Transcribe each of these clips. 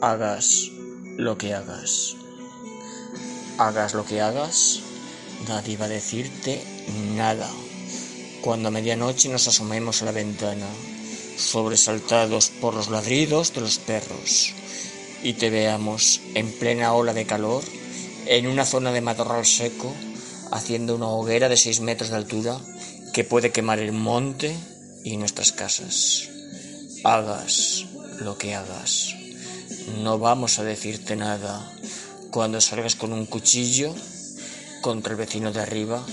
hagas lo que hagas. Hagas lo que hagas, nadie va a decirte nada. Cuando a medianoche nos asomemos a la ventana, sobresaltados por los ladridos de los perros, y te veamos en plena ola de calor, en una zona de matorral seco, haciendo una hoguera de seis metros de altura que puede quemar el monte y nuestras casas. Hagas lo que hagas. No vamos a decirte nada cuando salgas con un cuchillo contra el vecino de arriba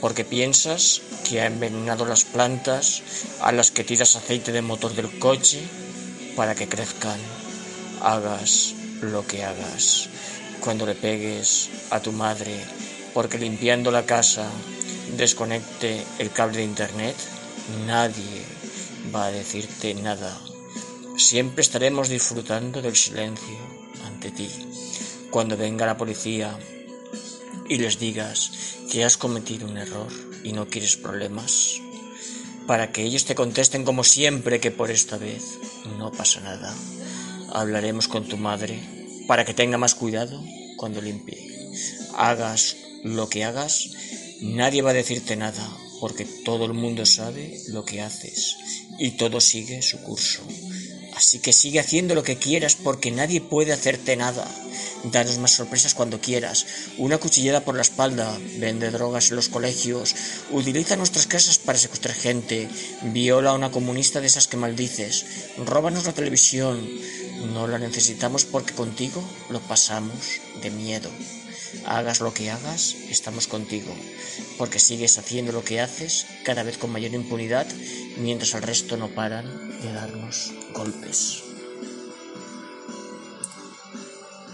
porque piensas que ha envenenado las plantas a las que tiras aceite de motor del coche para que crezcan. Hagas lo que hagas. Cuando le pegues a tu madre porque limpiando la casa desconecte el cable de internet, nadie va a decirte nada. Siempre estaremos disfrutando del silencio ante ti. Cuando venga la policía y les digas que has cometido un error y no quieres problemas, para que ellos te contesten como siempre que por esta vez no pasa nada. Hablaremos con tu madre para que tenga más cuidado cuando limpie. Hagas lo que hagas, nadie va a decirte nada, porque todo el mundo sabe lo que haces y todo sigue su curso. Así que sigue haciendo lo que quieras porque nadie puede hacerte nada. Danos más sorpresas cuando quieras. Una cuchillada por la espalda, vende drogas en los colegios, utiliza nuestras casas para secuestrar gente, viola a una comunista de esas que maldices, róbanos la televisión. No la necesitamos porque contigo lo pasamos de miedo. Hagas lo que hagas, estamos contigo, porque sigues haciendo lo que haces cada vez con mayor impunidad, mientras el resto no paran de darnos golpes.